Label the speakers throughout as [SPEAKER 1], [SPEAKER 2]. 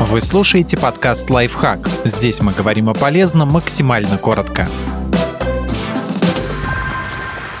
[SPEAKER 1] Вы слушаете подкаст «Лайфхак». Здесь мы говорим о полезном максимально коротко.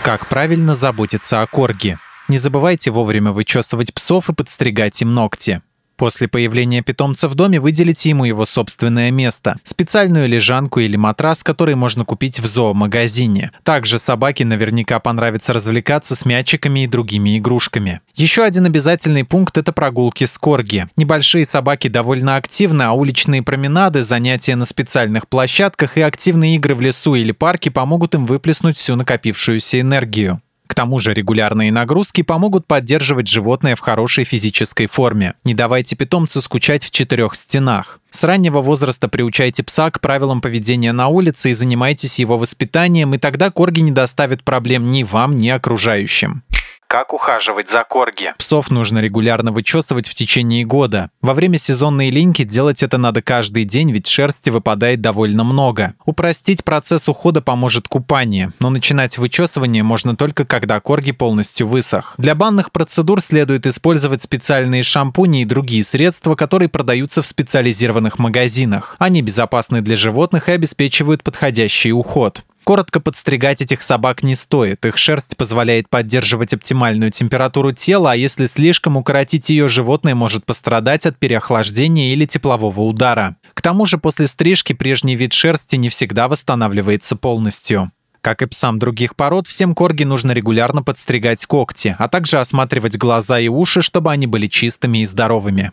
[SPEAKER 1] Как правильно заботиться о корге? Не забывайте вовремя вычесывать псов и подстригать им ногти. После появления питомца в доме выделите ему его собственное место, специальную лежанку или матрас, который можно купить в зоомагазине. Также собаке наверняка понравится развлекаться с мячиками и другими игрушками. Еще один обязательный пункт – это прогулки с корги. Небольшие собаки довольно активны, а уличные променады, занятия на специальных площадках и активные игры в лесу или парке помогут им выплеснуть всю накопившуюся энергию. Тому же регулярные нагрузки помогут поддерживать животное в хорошей физической форме. Не давайте питомцу скучать в четырех стенах. С раннего возраста приучайте пса к правилам поведения на улице и занимайтесь его воспитанием, и тогда корги не доставят проблем ни вам, ни окружающим. Как ухаживать за корги? Псов нужно регулярно вычесывать в течение года. Во время сезонной линьки делать это надо каждый день, ведь шерсти выпадает довольно много. Упростить процесс ухода поможет купание, но начинать вычесывание можно только когда корги полностью высох. Для банных процедур следует использовать специальные шампуни и другие средства, которые продаются в специализированных магазинах. Они безопасны для животных и обеспечивают подходящий уход. Коротко подстригать этих собак не стоит. Их шерсть позволяет поддерживать оптимальную температуру тела, а если слишком укоротить ее, животное может пострадать от переохлаждения или теплового удара. К тому же после стрижки прежний вид шерсти не всегда восстанавливается полностью. Как и псам других пород, всем корги нужно регулярно подстригать когти, а также осматривать глаза и уши, чтобы они были чистыми и здоровыми.